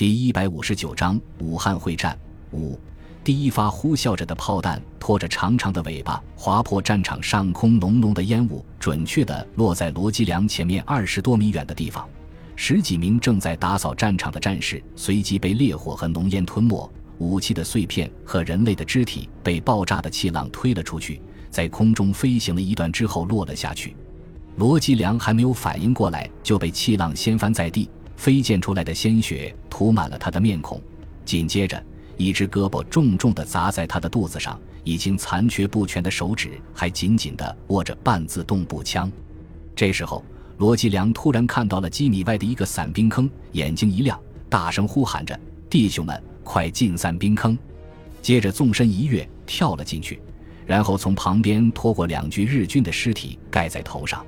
第一百五十九章武汉会战五。第一发呼啸着的炮弹拖着长长的尾巴，划破战场上空浓浓的烟雾，准确地落在罗基良前面二十多米远的地方。十几名正在打扫战场的战士随即被烈火和浓烟吞没，武器的碎片和人类的肢体被爆炸的气浪推了出去，在空中飞行了一段之后落了下去。罗基良还没有反应过来，就被气浪掀翻在地，飞溅出来的鲜血涂满了他的面孔。紧接着。一只胳膊重重地砸在他的肚子上，已经残缺不全的手指还紧紧地握着半自动步枪。这时候，罗吉良突然看到了几米外的一个散兵坑，眼睛一亮，大声呼喊着：“弟兄们，快进散兵坑！”接着纵身一跃，跳了进去，然后从旁边拖过两具日军的尸体盖在头上。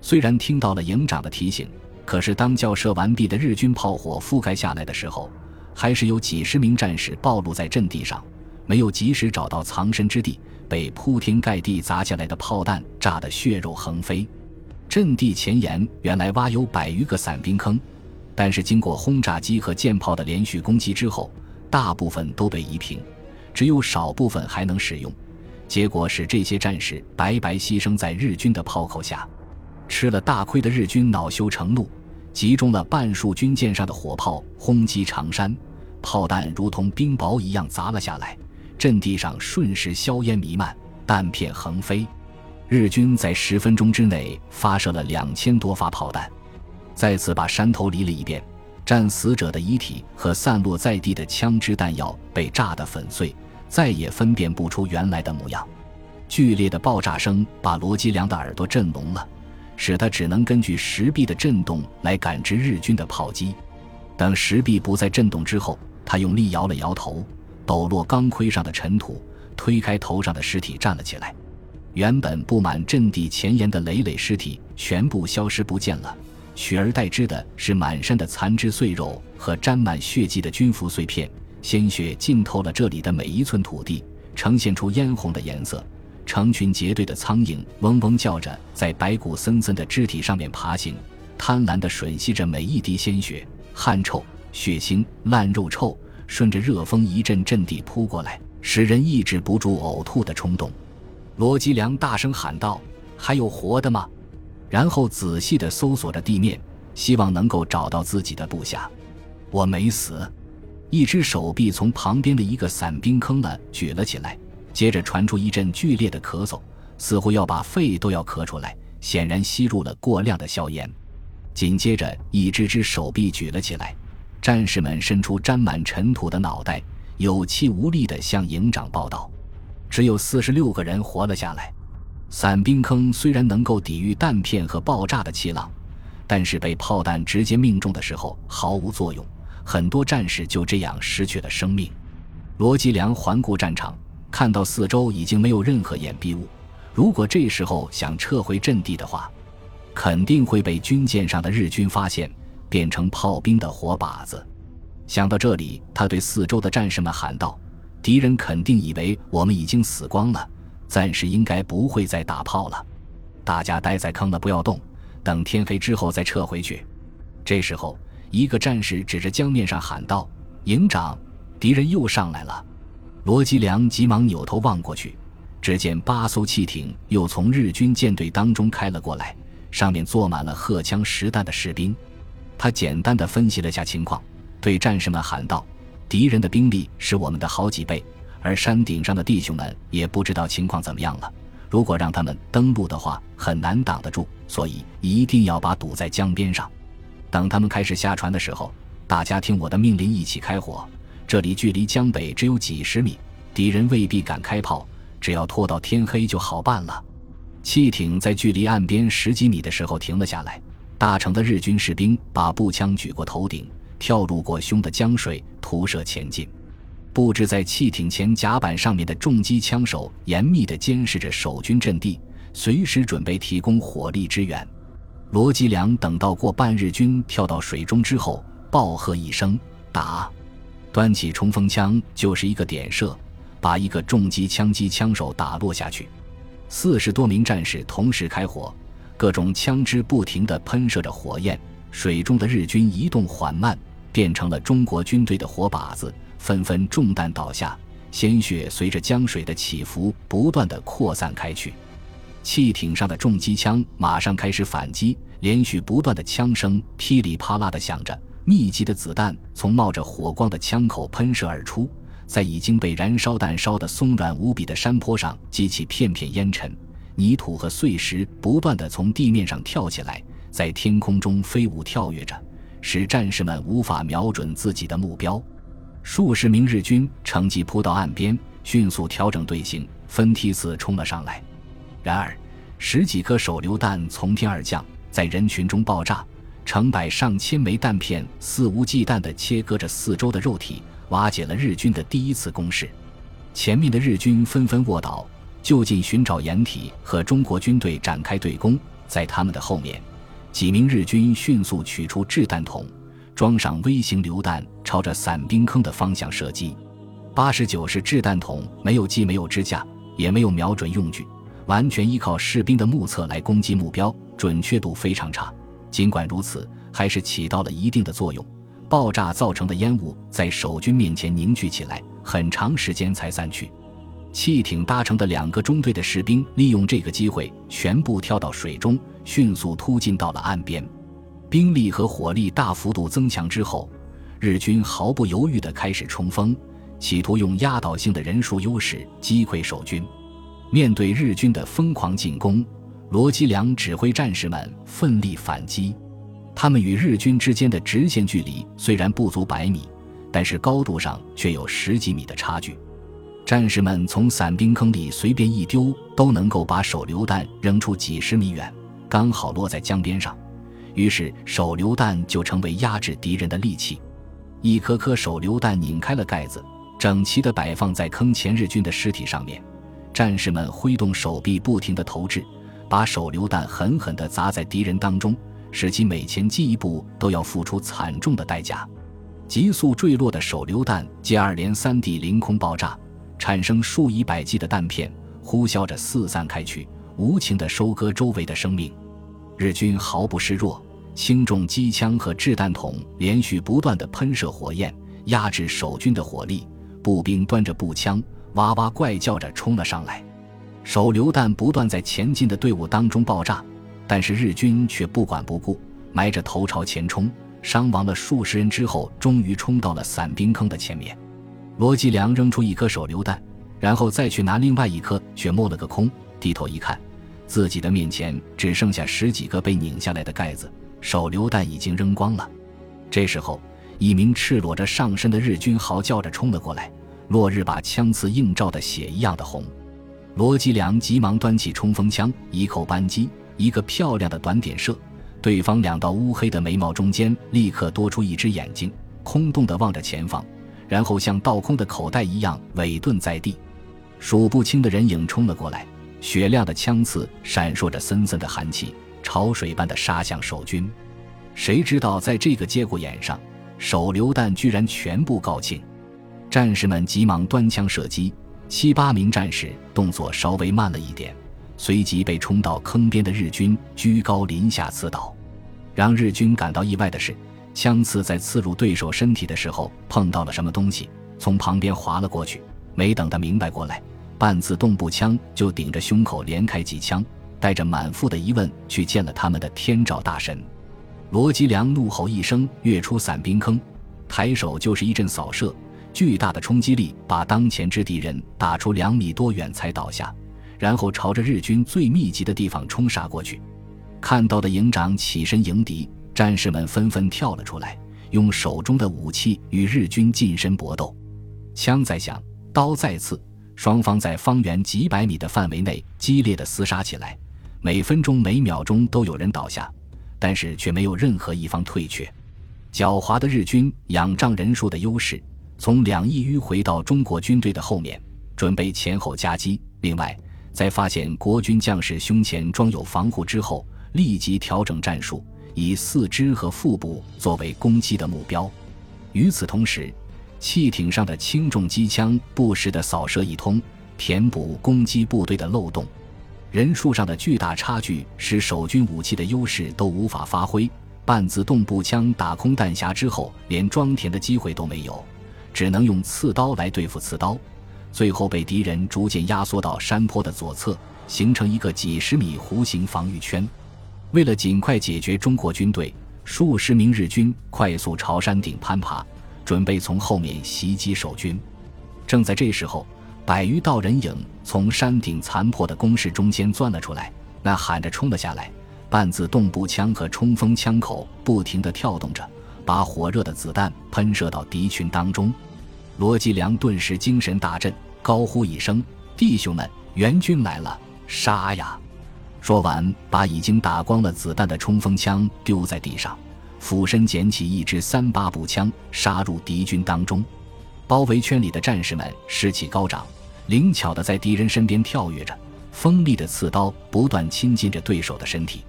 虽然听到了营长的提醒，可是当校射完毕的日军炮火覆盖下来的时候，还是有几十名战士暴露在阵地上，没有及时找到藏身之地，被铺天盖地砸下来的炮弹炸得血肉横飞。阵地前沿原来挖有百余个散兵坑，但是经过轰炸机和舰炮的连续攻击之后，大部分都被夷平，只有少部分还能使用。结果使这些战士白白牺牲在日军的炮口下，吃了大亏的日军恼羞成怒。集中了半数军舰上的火炮，轰击长山，炮弹如同冰雹一样砸了下来，阵地上瞬时硝烟弥漫，弹片横飞。日军在十分钟之内发射了两千多发炮弹，再次把山头犁了一遍，战死者的遗体和散落在地的枪支弹药被炸得粉碎，再也分辨不出原来的模样。剧烈的爆炸声把罗吉良的耳朵震聋了。使他只能根据石壁的震动来感知日军的炮击。等石壁不再震动之后，他用力摇了摇头，抖落钢盔上的尘土，推开头上的尸体，站了起来。原本布满阵地前沿的累累尸体全部消失不见了，取而代之的是满山的残肢碎肉和沾满血迹的军服碎片，鲜血浸透了这里的每一寸土地，呈现出嫣红的颜色。成群结队的苍蝇嗡嗡叫着，在白骨森森的肢体上面爬行，贪婪地吮吸着每一滴鲜血、汗臭、血腥、烂肉臭，顺着热风一阵阵地扑过来，使人抑制不住呕吐的冲动。罗吉良大声喊道：“还有活的吗？”然后仔细地搜索着地面，希望能够找到自己的部下。我没死。一只手臂从旁边的一个散兵坑了举了起来。接着传出一阵剧烈的咳嗽，似乎要把肺都要咳出来，显然吸入了过量的硝烟。紧接着，一只只手臂举了起来，战士们伸出沾满尘土的脑袋，有气无力地向营长报道：只有四十六个人活了下来。散兵坑虽然能够抵御弹片和爆炸的气浪，但是被炮弹直接命中的时候毫无作用，很多战士就这样失去了生命。罗吉良环顾战场。看到四周已经没有任何掩蔽物，如果这时候想撤回阵地的话，肯定会被军舰上的日军发现，变成炮兵的活靶子。想到这里，他对四周的战士们喊道：“敌人肯定以为我们已经死光了，暂时应该不会再打炮了。大家待在坑了，不要动，等天黑之后再撤回去。”这时候，一个战士指着江面上喊道：“营长，敌人又上来了。”罗吉良急忙扭头望过去，只见八艘汽艇又从日军舰队当中开了过来，上面坐满了荷枪实弹的士兵。他简单的分析了下情况，对战士们喊道：“敌人的兵力是我们的好几倍，而山顶上的弟兄们也不知道情况怎么样了。如果让他们登陆的话，很难挡得住，所以一定要把堵在江边上。等他们开始下船的时候，大家听我的命令，一起开火。”这里距离江北只有几十米，敌人未必敢开炮，只要拖到天黑就好办了。汽艇在距离岸边十几米的时候停了下来，大成的日军士兵把步枪举过头顶，跳入过胸的江水，徒射前进。布置在汽艇前甲板上面的重机枪手严密地监视着守军阵地，随时准备提供火力支援。罗吉良等到过半日军跳到水中之后，暴喝一声：“打！”端起冲锋枪就是一个点射，把一个重机枪击枪手打落下去。四十多名战士同时开火，各种枪支不停地喷射着火焰。水中的日军移动缓慢，变成了中国军队的活靶子，纷纷中弹倒下，鲜血随着江水的起伏不断的扩散开去。汽艇上的重机枪马上开始反击，连续不断的枪声噼里啪啦的响着，密集的子弹从冒着火光的枪口喷射而出，在已经被燃烧弹烧得松软无比的山坡上激起片片烟尘，泥土和碎石不断的从地面上跳起来，在天空中飞舞跳跃着，使战士们无法瞄准自己的目标。数十名日军乘机扑到岸边，迅速调整队形，分梯次冲了上来。然而，十几颗手榴弹从天而降，在人群中爆炸，成百上千枚弹片肆无忌惮地切割着四周的肉体，瓦解了日军的第一次攻势。前面的日军纷纷卧倒，就近寻找掩体，和中国军队展开对攻。在他们的后面，几名日军迅速取出掷弹筒，装上微型榴弹，朝着伞兵坑的方向射击。八十九式掷弹筒没有既没有支架，也没有瞄准用具。完全依靠士兵的目测来攻击目标，准确度非常差。尽管如此，还是起到了一定的作用。爆炸造成的烟雾在守军面前凝聚起来，很长时间才散去。汽艇搭乘的两个中队的士兵利用这个机会，全部跳到水中，迅速突进到了岸边。兵力和火力大幅度增强之后，日军毫不犹豫地开始冲锋，企图用压倒性的人数优势击溃守军。面对日军的疯狂进攻，罗基良指挥战士们奋力反击。他们与日军之间的直线距离虽然不足百米，但是高度上却有十几米的差距。战士们从伞兵坑里随便一丢，都能够把手榴弹扔出几十米远，刚好落在江边上。于是手榴弹就成为压制敌人的利器。一颗颗手榴弹拧开了盖子，整齐地摆放在坑前日军的尸体上面。战士们挥动手臂，不停地投掷，把手榴弹狠狠地砸在敌人当中，使其每前进一步都要付出惨重的代价。急速坠落的手榴弹接二连三地凌空爆炸，产生数以百计的弹片，呼啸着四散开去，无情地收割周围的生命。日军毫不示弱，轻重机枪和掷弹筒连续不断地喷射火焰，压制守军的火力。步兵端着步枪。哇哇怪叫着冲了上来，手榴弹不断在前进的队伍当中爆炸，但是日军却不管不顾，埋着头朝前冲，伤亡了数十人之后，终于冲到了伞兵坑的前面。罗继良扔出一颗手榴弹，然后再去拿另外一颗，却摸了个空。低头一看，自己的面前只剩下十几个被拧下来的盖子，手榴弹已经扔光了。这时候，一名赤裸着上身的日军嚎叫着冲了过来。落日把枪刺映照的血一样的红，罗吉良急忙端起冲锋枪，一扣扳机，一个漂亮的短点射，对方两道乌黑的眉毛中间立刻多出一只眼睛，空洞的望着前方，然后像倒空的口袋一样萎顿在地。数不清的人影冲了过来，雪亮的枪刺闪烁着森森的寒气，潮水般的杀向守军。谁知道在这个节骨眼上，手榴弹居然全部告罄。战士们急忙端枪射击，七八名战士动作稍微慢了一点，随即被冲到坑边的日军居高临下刺倒。让日军感到意外的是，枪刺在刺入对手身体的时候碰到了什么东西，从旁边滑了过去。没等他明白过来，半自动步枪就顶着胸口连开几枪，带着满腹的疑问去见了他们的天照大神。罗吉良怒吼一声，跃出伞兵坑，抬手就是一阵扫射。巨大的冲击力把当前之敌人打出两米多远才倒下，然后朝着日军最密集的地方冲杀过去。看到的营长起身迎敌，战士们纷纷跳了出来，用手中的武器与日军近身搏斗。枪在响，刀在刺，双方在方圆几百米的范围内激烈的厮杀起来。每分钟每秒钟都有人倒下，但是却没有任何一方退却。狡猾的日军仰仗人数的优势。从两翼迂回到中国军队的后面，准备前后夹击。另外，在发现国军将士胸前装有防护之后，立即调整战术，以四肢和腹部作为攻击的目标。与此同时，汽艇上的轻重机枪不时地扫射一通，填补攻击部队的漏洞。人数上的巨大差距使守军武器的优势都无法发挥，半自动步枪打空弹匣之后，连装填的机会都没有，只能用刺刀来对付刺刀，最后被敌人逐渐压缩到山坡的左侧，形成一个几十米弧形防御圈。为了尽快解决中国军队，数十名日军快速朝山顶攀爬，准备从后面袭击守军。正在这时候，百余道人影从山顶残破的工事中间钻了出来，呐喊着冲了下来。半自动步枪和冲锋枪口不停地跳动着，把火热的子弹喷射到敌群当中。罗吉良顿时精神大振，高呼一声：“弟兄们，援军来了，杀呀！”说完，把已经打光了子弹的冲锋枪丢在地上，俯身捡起一支三八步枪，杀入敌军当中。包围圈里的战士们士气高涨，灵巧地在敌人身边跳跃着，锋利的刺刀不断亲近着对手的身体。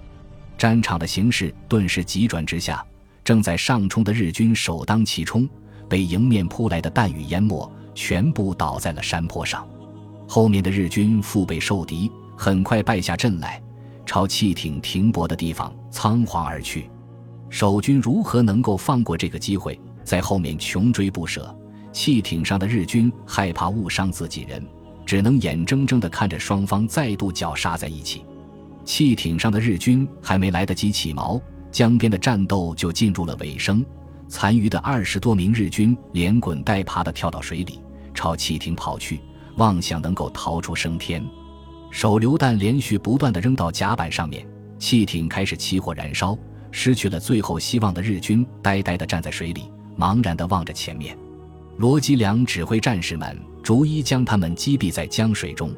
战场的形势顿时急转直下，正在上冲的日军首当其冲，被迎面扑来的弹雨淹没，全部倒在了山坡上。后面的日军腹背受敌，很快败下阵来。朝汽艇停泊的地方仓皇而去，守军如何能够放过这个机会，在后面穷追不舍？汽艇上的日军害怕误伤自己人，只能眼睁睁地看着双方再度绞杀在一起。汽艇上的日军还没来得及起锚，江边的战斗就进入了尾声。残余的二十多名日军连滚带爬地跳到水里，朝汽艇跑去，妄想能够逃出升天。手榴弹连续不断地扔到甲板上面，汽艇开始起火燃烧。失去了最后希望的日军呆呆地站在水里，茫然地望着前面。罗吉良指挥战士们逐一将他们击毙在江水中。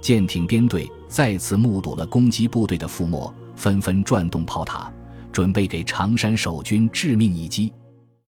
舰艇编队再次目睹了攻击部队的覆没，纷纷转动炮塔，准备给常山守军致命一击。